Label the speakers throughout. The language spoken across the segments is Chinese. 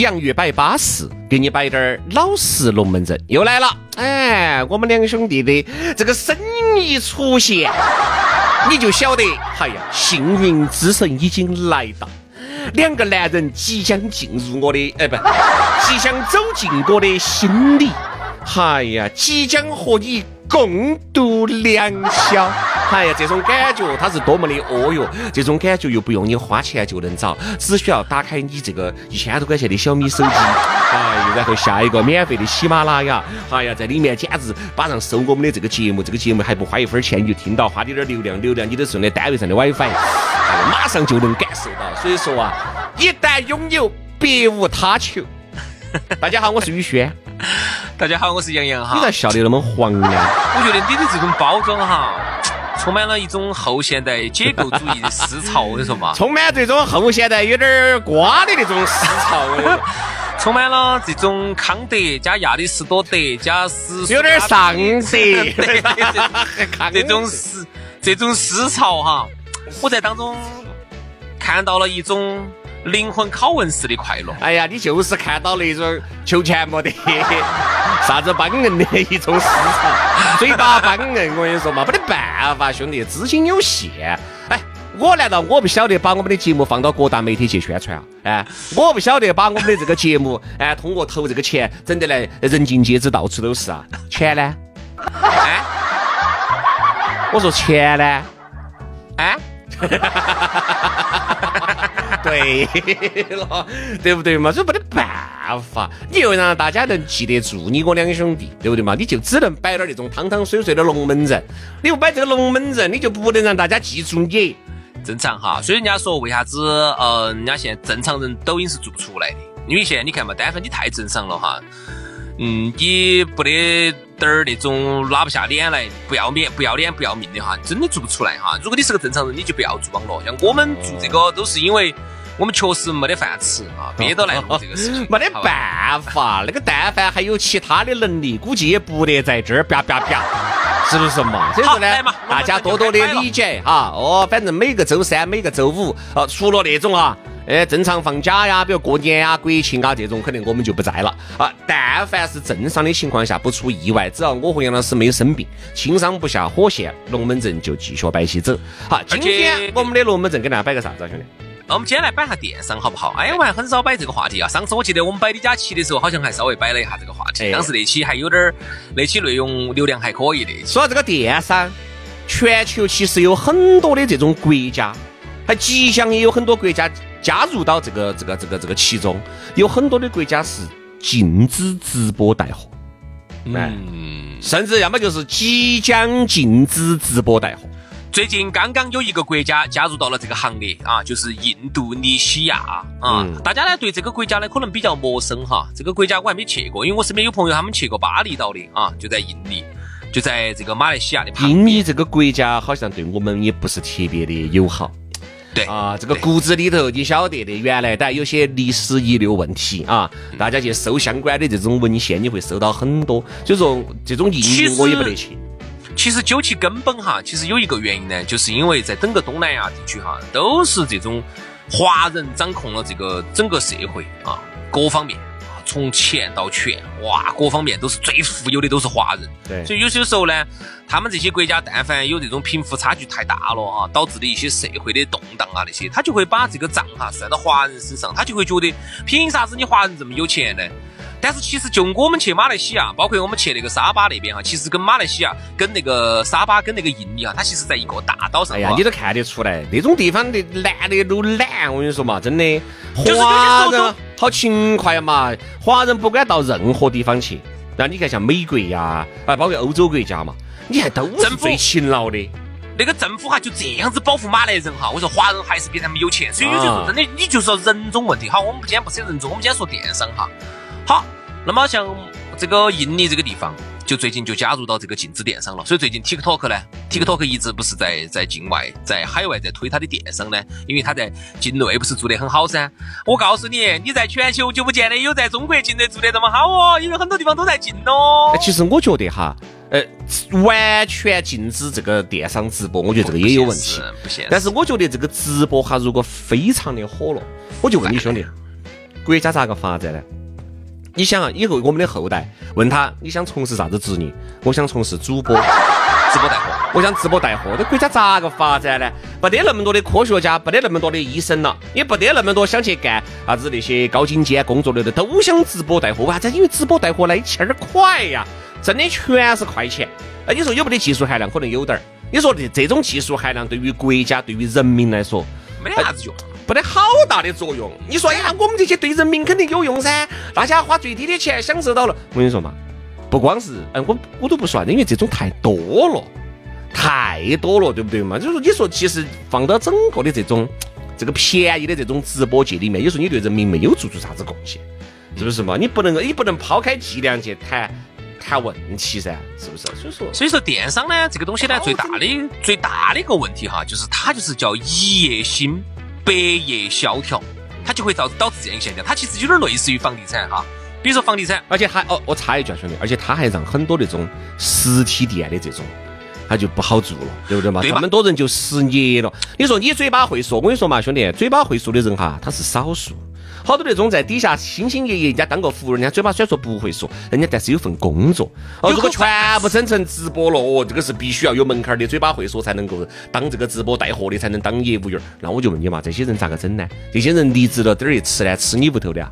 Speaker 1: 洋芋摆巴士，给你摆点儿老实龙门阵，又来了。哎，我们两兄弟的这个身影一出现，你就晓得，哎呀，幸运之神已经来到。两个男人即将进入我的，哎，不，即将走进我的心里。哎呀，即将和你共度良宵。哎呀，这种感觉它是多么的哦哟！这种感觉又不用你花钱就能找，只需要打开你这个一千多块钱的小米手机，哎，然后下一个免费的喜马拉雅，哎呀，在里面简直马上收我们的这个节目，这个节目还不花一分钱，你就听到，花点点流量，流量你都是用的单位上的 WiFi，哎，马上就能感受到。所以说啊，一旦拥有，别无他求。大家好，我是宇轩。
Speaker 2: 大家好，我是杨洋哈。
Speaker 1: 你咋笑得那么黄呢？
Speaker 2: 我觉得你的这种包装哈。充满了一种后现代解构主义的思潮，我跟你说嘛，
Speaker 1: 充满这种后现代有点瓜的那种思潮，我跟你说
Speaker 2: 充满了这种康德加亚里士多德加思
Speaker 1: 有点上色，
Speaker 2: 这种思这种思潮哈，我在当中看到了一种。灵魂拷问式的快乐。
Speaker 1: 哎呀，你就是看到那种求钱没得，啥子帮硬的一种市场，嘴巴帮硬，我跟你说嘛，没得办法，兄弟，资金有限。哎，我难道我不晓得把我们的节目放到各大媒体去宣传啊？哎，我不晓得把我们的这个节目，哎，通过投这个钱，整得来人尽皆知，到处都是啊。钱呢？哎，我说钱呢？哎？对了，对不对嘛？这没得办法，你又让大家能记得住你我两兄弟，对不对嘛？你就只能摆点那种汤汤水水的龙门阵。你不摆这个龙门阵，你就不能让大家记住你。
Speaker 2: 正常哈，所以人家说为啥子呃，人家现在正常人抖音是做不出来的，因为现在你看嘛，单纯你太正常了哈。嗯，你不得点儿那种拉不下脸来，不要脸、不要脸、不要命的哈，真的做不出来哈。如果你是个正常人，你就不要做网络。像我们做这个，都是因为我们确实没得饭吃啊，憋到来做这个事情。
Speaker 1: 没得办法，那个但凡还有其他的能力，估计也不得在这儿啪啪啪，是不是嘛？所以说呢，大家多多的理解哈。哦，反正每个周三、每个周五，啊，除了那种啊。哎，正常放假呀，比如过年呀、国庆啊这种，肯定我们就不在了啊。但凡是正常的情况下，不出意外，只要我和杨老师没有生病，轻伤不下火线，龙门阵就继续摆起走。好，今天我们的龙门阵给大家摆个啥子，兄弟？
Speaker 2: 我们今天来摆下电商好不好？哎，我还很少摆这个话题啊。上次我记得我们摆李佳琦的时候，好像还稍微摆了一下这个话题。当时那期还有点儿，那期内容流量还可以的。
Speaker 1: 说到这个电商，全球其实有很多的这种国家，还即将也有很多国家。加入到这个这个这个这个其中，有很多的国家是禁止直播带货，嗯，甚至要么就是即将禁止直播带货。
Speaker 2: 最近刚刚有一个国家加入到了这个行列啊，就是印度尼西亚啊。大家呢对这个国家呢可能比较陌生哈，这个国家我还没去过，因为我身边有朋友他们去过巴厘岛的啊，就在印尼，就在这个马来西亚的旁边。
Speaker 1: 印尼这个国家好像对我们也不是特别的友好。
Speaker 2: 对
Speaker 1: 啊，这个骨子里头你晓得的，原来但有些历史遗留问题啊，大家去搜相关的这种文献，你会搜到很多。所以说这种印尼我也不得去。
Speaker 2: 其实究其根本哈，其实有一个原因呢，就是因为在整个东南亚地区哈，都是这种华人掌控了这个整个社会啊，各方面。从钱到权，哇，各方面都是最富有的，都是华人。
Speaker 1: 对，
Speaker 2: 所以有些时候呢，他们这些国家但凡有这种贫富差距太大了啊，导致的一些社会的动荡啊那些，他就会把这个账哈算到华人身上，他就会觉得凭啥子你华人这么有钱呢？但是其实就我们去马来西亚，包括我们去那个沙巴那边哈，其实跟马来西亚、跟那个沙巴、跟那个印尼啊，它其实在一个大岛上。
Speaker 1: 哎呀，你都看得出来，那种地方的男的都懒，我跟你说嘛，真的。
Speaker 2: 华人
Speaker 1: 好勤快嘛，华人不管到任何地方去，那你看像美国呀，啊，包括欧洲国家嘛，你看都是最勤劳的。
Speaker 2: 那个政府哈就这样子保护马来人哈，我说华人还是比他们有钱，所以有时候真的你就说人种问题。好，我们今天不说人种，我们今天说电商哈。好，那么像这个印尼这个地方。就最近就加入到这个禁止电商了，所以最近 TikTok 呢，TikTok 一直不是在在境外，在海外在推它的电商呢，因为它在境内不是做得很好噻。我告诉你，你在全球就不见得有在中国境内做得这么好哦，因为很多地方都在禁哦。
Speaker 1: 其实我觉得哈，呃，完全禁止这个电商直播，我觉得这个也有问题。
Speaker 2: 不现实。
Speaker 1: 但是我觉得这个直播哈，如果非常的火了，我就问你兄弟，国家咋个发展呢？你想啊，以后我们的后代问他，你想从事啥子职业？我想从事主播，
Speaker 2: 直播带货。
Speaker 1: 我想直播带货。这国家咋个发展呢？不得那么多的科学家，不得那么多的医生了，也不得那么多想去干啥子那些高精尖工作的，都想直播带货。为啥子？因为直播带货那一气儿快呀，挣的全是快钱。哎，你说有没得技术含量？可能有点儿。你说这这种技术含量对于国家、对于人民来说，
Speaker 2: 没得啥子用。
Speaker 1: 不得好大的作用。你说，哎呀，我们这些对人民肯定有用噻，大家花最低的钱享受到了。我跟你说嘛，不光是，哎，我我都不算，因为这种太多了，太多了，对不对嘛？就是，你说其实放到整个的这种这个便宜的这种直播界里面，有时候你对人民没有做出啥子贡献，是不是嘛？你不能，你不能抛开剂量去谈谈问题噻，是不是？所以说，
Speaker 2: 所以说电商呢，这个东西呢，最大的最大的一个问题哈，就是它就是叫一夜兴。百业萧条，它就会导导致这样一个现象。它其实有点类似于房地产哈，比如说房地产，
Speaker 1: 而且还哦，我插一句啊，兄弟，而且它还让很多那种实体店的这种，他就不好做了，对不对嘛？那么多人就失业了。你说你嘴巴会说，我跟你说嘛，兄弟，嘴巴会说的人哈，他是少数。好多那种在底下兢兢业业，人家当个服务，人家嘴巴虽然说不会说，人家但是有份工作。哦，如果全部整成直播了，哦，这个是必须要有门槛的，嘴巴会说才能够当这个直播带货的，才能当业务员。那我就问你嘛，这些人咋个整呢？这些人离职了，等儿一吃呢，吃你屋头的啊？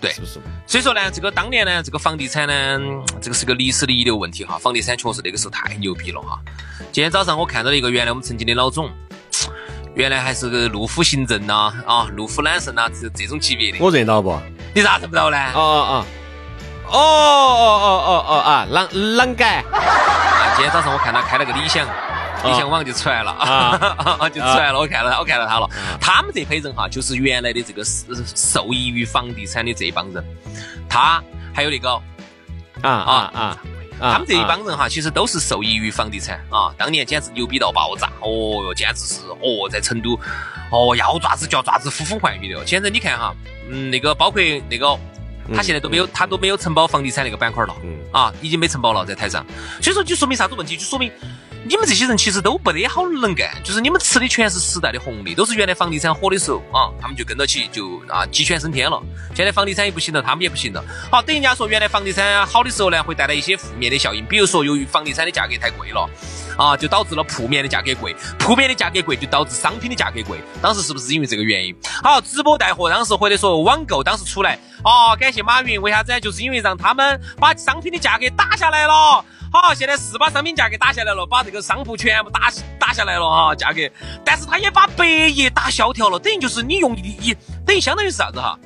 Speaker 2: 对，
Speaker 1: 是不是？
Speaker 2: 所以说呢，这个当年呢，这个房地产呢，这个是个历史的遗留问题哈。房地产确实那个时候太牛逼了哈。今天早上我看到了一个原来我们曾经的老总。原来还是个路虎行政呐，啊，路虎揽胜呐，这这种级别的。
Speaker 1: 我认到不？
Speaker 2: 你咋认不到呢？
Speaker 1: 哦哦哦哦哦哦哦啊，啷啷改？
Speaker 2: 啊，今天早上我看他开了个理想，理想网就出来了啊，就出来了。我看到，我看到他了。他们这批人哈，就是原来的这个受益于房地产的这帮人。他还有那个
Speaker 1: 啊啊啊。
Speaker 2: 他们这一帮人哈，其实都是受益于房地产啊，当年简直牛逼到爆炸，哦哟，简直是哦，在成都，哦要爪子叫爪子，呼风唤雨的。现在你看哈，嗯，那个包括那个，他现在都没有，他都没有承包房地产那个板块了，啊，已经没承包了在台上，所以说就说明啥子问题？就说明。你们这些人其实都不得好能干，就是你们吃的全是时代的红利，都是原来房地产火的时候啊，他们就跟到起就啊鸡犬升天了。现在房地产也不行了，他们也不行了。好，等人家说原来房地产好的时候呢，会带来一些负面的效应，比如说由于房地产的价格太贵了啊，就导致了铺面的价格贵，铺面的价格贵就导致商品的价格贵。当时是不是因为这个原因？好，直播带货当时或者说网购当时出来啊，感谢马云，为啥子？就是因为让他们把商品的价格打下来了。好，现在是把商品价格打下来了，把这个商铺全部打打下来了哈，价格，但是他也把百亿打萧条了，等于就是你用一，等于相当于是啥子哈？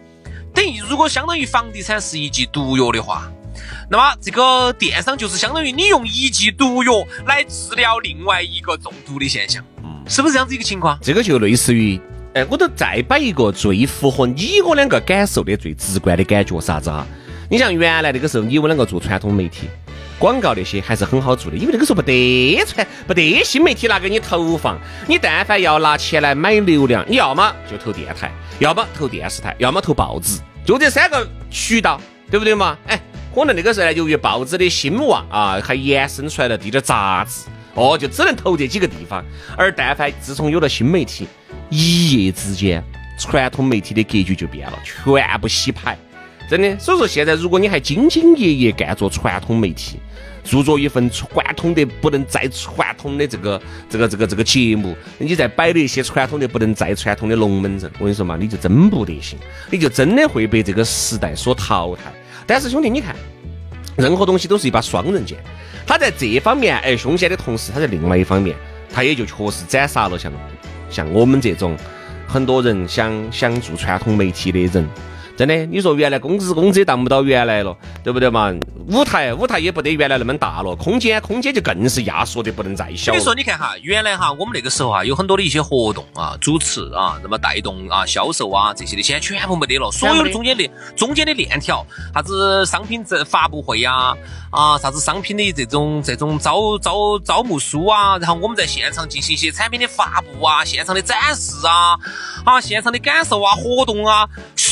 Speaker 2: 等于如果相当于房地产是一剂毒药的话，那么这个电商就是相当于你用一剂毒药来治疗另外一个中毒的现象，嗯，是不是这样子一个情况？
Speaker 1: 这个就类似于，哎，我都再摆一个最符合你我两个感受的最直观的感觉啥子哈？你像原来那个时候，你我两个做传统媒体。广告那些还是很好做的，因为那个时候不得传，不得新媒体拿给你投放。你但凡要拿钱来买流量，你要么就投电台，要么投电视台，要么投报纸，就这三个渠道，对不对嘛？哎，可能那个时候呢，由于报纸的兴旺啊，还延伸出来了滴点杂志，哦，就只能投这几个地方。而但凡自从有了新媒体，一夜之间，传统媒体的格局就变了，全部洗牌，真的。所以说，现在如果你还兢兢业业干做传统媒体，做着一份传统的不能再传统的这个这个这个这个节目，你再摆的一些传统的不能再传统的龙门阵，我跟你说嘛，你就真不得行，你就真的会被这个时代所淘汰。但是兄弟，你看，任何东西都是一把双刃剑，他在这方面哎凶险的同时，他在另外一方面，他也就确实斩杀了像像我们这种很多人想想做传统媒体的人。真的，你说原来工资工资也当不到原来了，对不对嘛？舞台舞台也不得原来那么大了，空间空间就更是压缩的不能再小。
Speaker 2: 所以说，你看哈，原来哈我们那个时候哈有很多的一些活动啊，主持啊，那么带动啊销售啊这些的，现在全部没得了。所有的中间的中间的链条，啥子商品这发布会呀，啊啥子商品的这种这种招招招募书啊，然后我们在现场进行一些产品的发布啊，现场的展示啊，啊现场的感受啊，活动啊，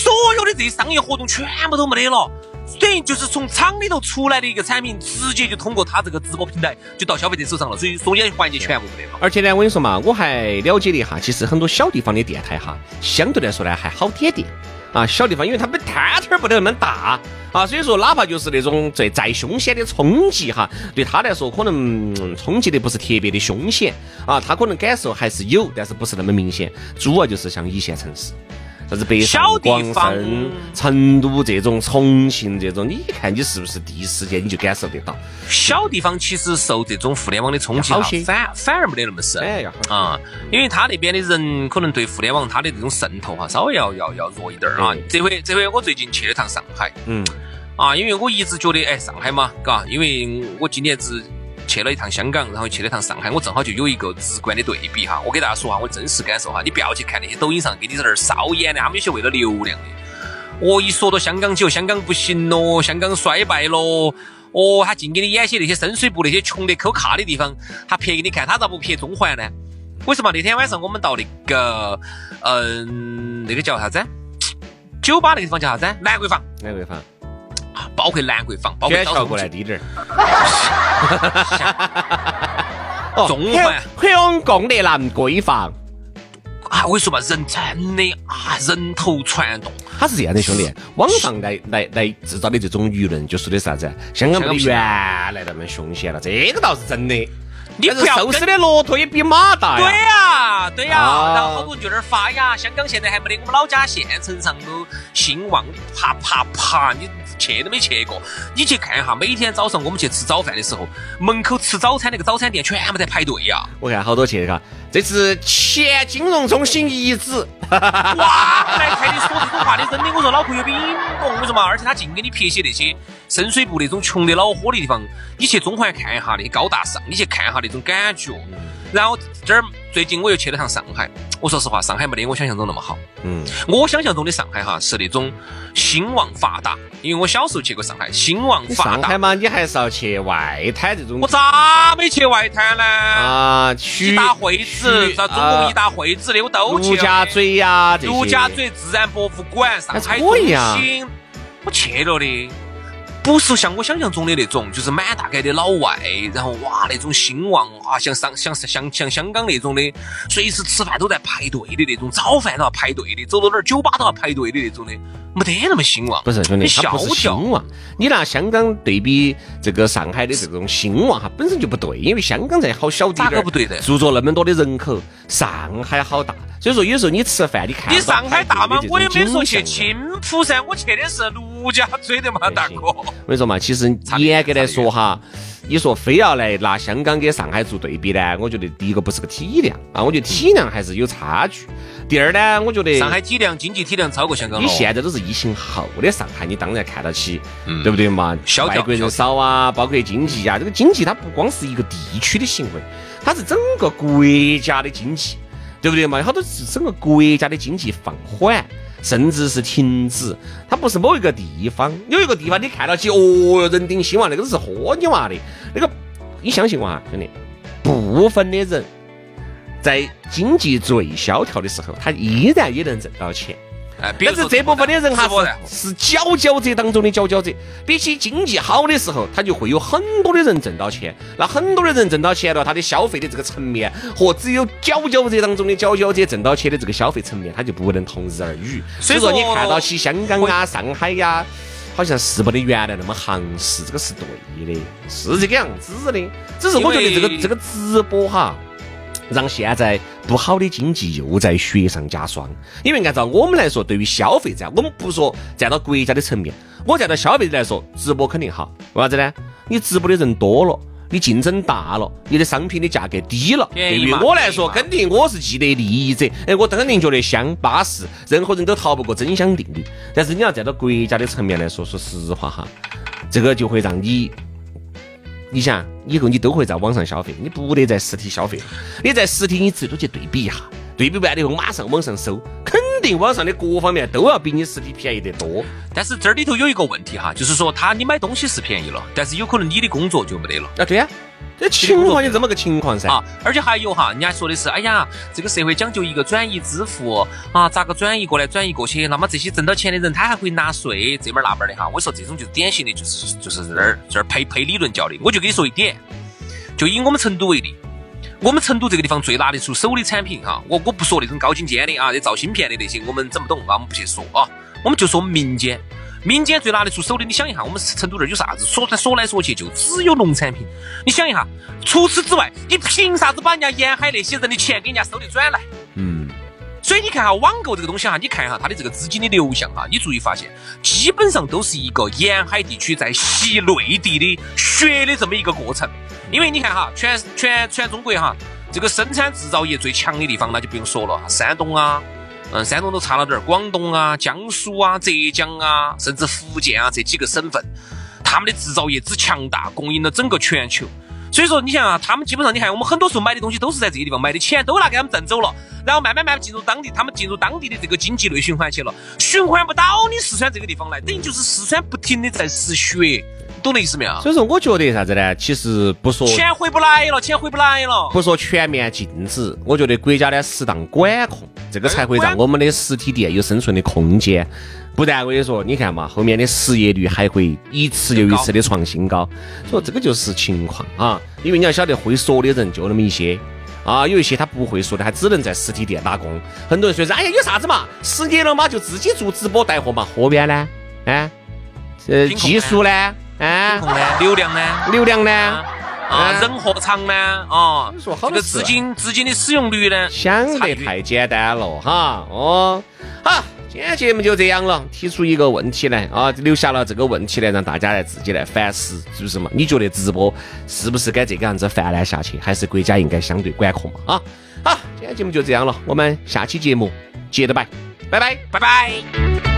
Speaker 2: 所有的。这些商业活动全部都没得了，等于就是从厂里头出来的一个产品，直接就通过他这个直播平台就到消费者手上了，所以中间环节全部没得了。
Speaker 1: 而且呢，我跟你说嘛，我还了解了一下，其实很多小地方的电台哈，相对来说呢还好点点啊。小地方，因为他们摊摊儿不得那么大啊，所以说哪怕就是那种最再凶险的冲击哈，对他来说可能冲击的不是特别的凶险啊，他可能感受还是有，但是不是那么明显。主要就是像一线城市。啥子北上广深、成都这种、重庆这种，你一看你是不是第一时间你就感受得到？
Speaker 2: 小地方其实受这种互联网的冲击，反反而没得那么深。
Speaker 1: 哎，
Speaker 2: 啊，因为他那边的人可能对互联网他的这种渗透哈，稍微要要要弱一点啊。这回这回我最近去了趟上海，嗯，啊，因为我一直觉得哎，上海嘛，嘎，因为我今年子。去了一趟香港，然后去了一趟上海，我正好就有一个直观的对比哈。我给大家说下我真实感受哈，你不要去看那些抖音上给你在那儿烧演的，他们有些为了流量的。哦，一说到香港就香港不行咯，香港衰败咯。哦，他净给你演些那些深水埗那些穷得抠卡的地方，他拍给你看，他咋不拍中环呢？为什么那天晚上我们到那个，嗯，那个叫啥子？酒吧那个地方叫啥子？兰桂坊。
Speaker 1: 兰桂坊。
Speaker 2: 包括兰桂坊，包括
Speaker 1: 桥过来低点儿。
Speaker 2: 中环
Speaker 1: 香港的兰桂坊
Speaker 2: 啊，我跟你说嘛，人真的啊，人头攒动。
Speaker 1: 他是这样的，兄弟，网上来来来制造的这种舆论，就说的啥子？香港没原来那么凶险了，这个倒是真的。
Speaker 2: 你不要
Speaker 1: 瘦死的骆驼也比马大
Speaker 2: 呀。对呀，对呀。然后好多就在那儿发呀，香港现在还没得我们老家县城上头兴旺，啪啪啪，你。去都没去过，你去看一下，每天早上我们去吃早饭的时候，门口吃早餐那个早餐店全部在排队呀。
Speaker 1: 我看好多去的，这是前金融中心遗址。哇，
Speaker 2: 来看你说这种话的，真的，我说脑壳有点懵，我说嘛，而且他净给你撇些那些深水埗那种穷得恼火的地方，你去中环看一下那些高大上，你去看一下那种感觉。然后这儿最近我又去了趟上海，我说实话，上海没得我想象中那么好。嗯，我想象中的上海哈是那种兴旺发达，因为我小时候去过上海，兴旺发
Speaker 1: 达。上海嘛，你还是要去外滩这种。
Speaker 2: 我咋没去外滩呢？啊，去一大会址，啥中国一大会址的我都去。
Speaker 1: 陆家嘴呀，
Speaker 2: 陆家嘴自然博物馆，上海中心，我去了的。不是像我想象中的那种，就是满大街的老外，然后哇那种兴旺啊，像上像像像香港那种的，随时吃饭都在排队的那种，早饭都要排队的，走到哪儿酒吧都要排队的那种的，没得那么兴旺。
Speaker 1: 不是兄弟，它不是兴旺。你拿香港对比这个上海的这种兴旺哈，本身就不对，因为香港在好小地
Speaker 2: 儿，不对的？
Speaker 1: 住着那么多的人口，上海好大。所以说，有时候你吃饭，你看
Speaker 2: 你上海大吗，我也没说去青浦噻，我去的是陆家嘴的嘛，大哥。我
Speaker 1: 跟你说嘛，其实严格来说哈，你说非要来拿香港跟上海做对比呢，我觉得第一个不是个体量啊，我觉得体量还是有差距。第二呢，我觉得
Speaker 2: 上海体量、经济体量超过香港。
Speaker 1: 你现在都是疫情后的上海，你当然看得起，对不对嘛？外国人少啊，包括经济啊，这个经济它不光是一个地区的行为，它是整个国家的经济。对不对嘛？好多是整个国家的经济放缓，甚至是停止。它不是某一个地方，有一个地方你看到起，哦哟，人丁兴旺，那个都是喝你娃的。那个，你相信我啊，兄弟，部分的人在经济最萧条的时候，他依然也能挣到钱。但是这部分的人哈是是佼佼者当中的佼佼者，比起经济好的时候，他就会有很多的人挣到钱。那很多的人挣到钱了，他的消费的这个层面和只有佼佼者当中的佼佼者挣到钱的这个消费层面，他就不能同日而语。所以说，你看到起香港啊、上海呀，好像是不得原来那么行势，这个是对的，是这个样子的。只是我觉得这个这个直播哈。让现在不好的经济又在雪上加霜，因为按照我们来说，对于消费者，我们不说站到国家的层面，我站到消费者来说，直播肯定好，为啥子呢？你直播的人多了，你竞争大了，你的商品的价格低了，对于我来说，肯定我是既得利益者。哎，我肯定觉得香巴适，任何人都逃不过真香定律。但是你要站到国家的层面来说，说实话哈，这个就会让你。你想，以后你都会在网上消费，你不得在实体消费。你在实体，你最多去对比一下，对比完了以后马上网上搜，肯定网上的各方面都要比你实体便宜得多。
Speaker 2: 但是这里头有一个问题哈，就是说他你买东西是便宜了，但是有可能你的工作就没得了。
Speaker 1: 啊，对呀、这情况就这么个情况噻。
Speaker 2: 啊，而且还有哈，人家说的是，哎呀，这个社会讲究一个转移支付啊，咋个转移过来转移过去？那么这些挣到钱的人，他还会纳税，这门儿那门儿的哈。我说这种就是典型的，就是就是这儿这儿配配理论教的。我就跟你说一点，就以我们成都为例，我们成都这个地方最拿得出手的产品哈，我我不说那种高精尖的啊，这造芯片的那些我们整不懂啊，我们不去说啊，我们就说民间。民间最拿得出手的，你想一下，我们成都这儿有啥子？说说来说去就只有农产品。你想一下，除此之外，你凭啥子把人家沿海那些人的钱给人家收的转来？
Speaker 1: 嗯，
Speaker 2: 所以你看哈，网购这个东西哈，你看一下它的这个资金的流向哈，你注意发现，基本上都是一个沿海地区在吸内地的血的这么一个过程。因为你看哈，全全全中国哈，这个生产制造业最强的地方那就不用说了，山东啊，嗯，山东都差了点儿，广东啊、江苏啊、浙江啊，甚至福建啊这几个省份，他们的制造业之强大，供应了整个全球。所以说，你想啊，他们基本上，你看我们很多时候买的东西都是在这些地方买的，钱都拿给他们挣走了，然后慢慢慢慢进入当地，他们进入当地的这个经济内循环去了，循环不到你四川这个地方来，等于就是四川不停的在失血，懂的意思没有？
Speaker 1: 所以说我觉得啥子呢？其实不说
Speaker 2: 钱回不来了，钱回不来了。
Speaker 1: 不说全面禁止，我觉得国家呢适当管控，这个才会让我们的实体店有生存的空间。不然我跟你说，你看嘛，后面的失业率还会一次又一次的创新高。所以这个就是情况啊，因为你要晓得，会说的人就那么一些。啊，有一些他不会说的，他只能在实体店打工。很多人说是，哎呀，有啥子嘛？失业了嘛，就自己做直播带货嘛。货源呢？哎，呃，技术呢？哎，
Speaker 2: 控呢？流量呢？
Speaker 1: 流量呢？
Speaker 2: 啊人和场呢？啊，
Speaker 1: 说好
Speaker 2: 这个
Speaker 1: 多
Speaker 2: 资金资金的使用率呢？
Speaker 1: 想得太简单了哈，哦，好，今天节目就这样了，提出一个问题来啊，留下了这个问题来让大家来自己来反思，是不是嘛？你觉得直播是不是该这个样子泛滥下去，还是国家应该相对管控嘛？啊，好，今天节目就这样了，我们下期节目接着拜，拜拜。
Speaker 2: 拜拜。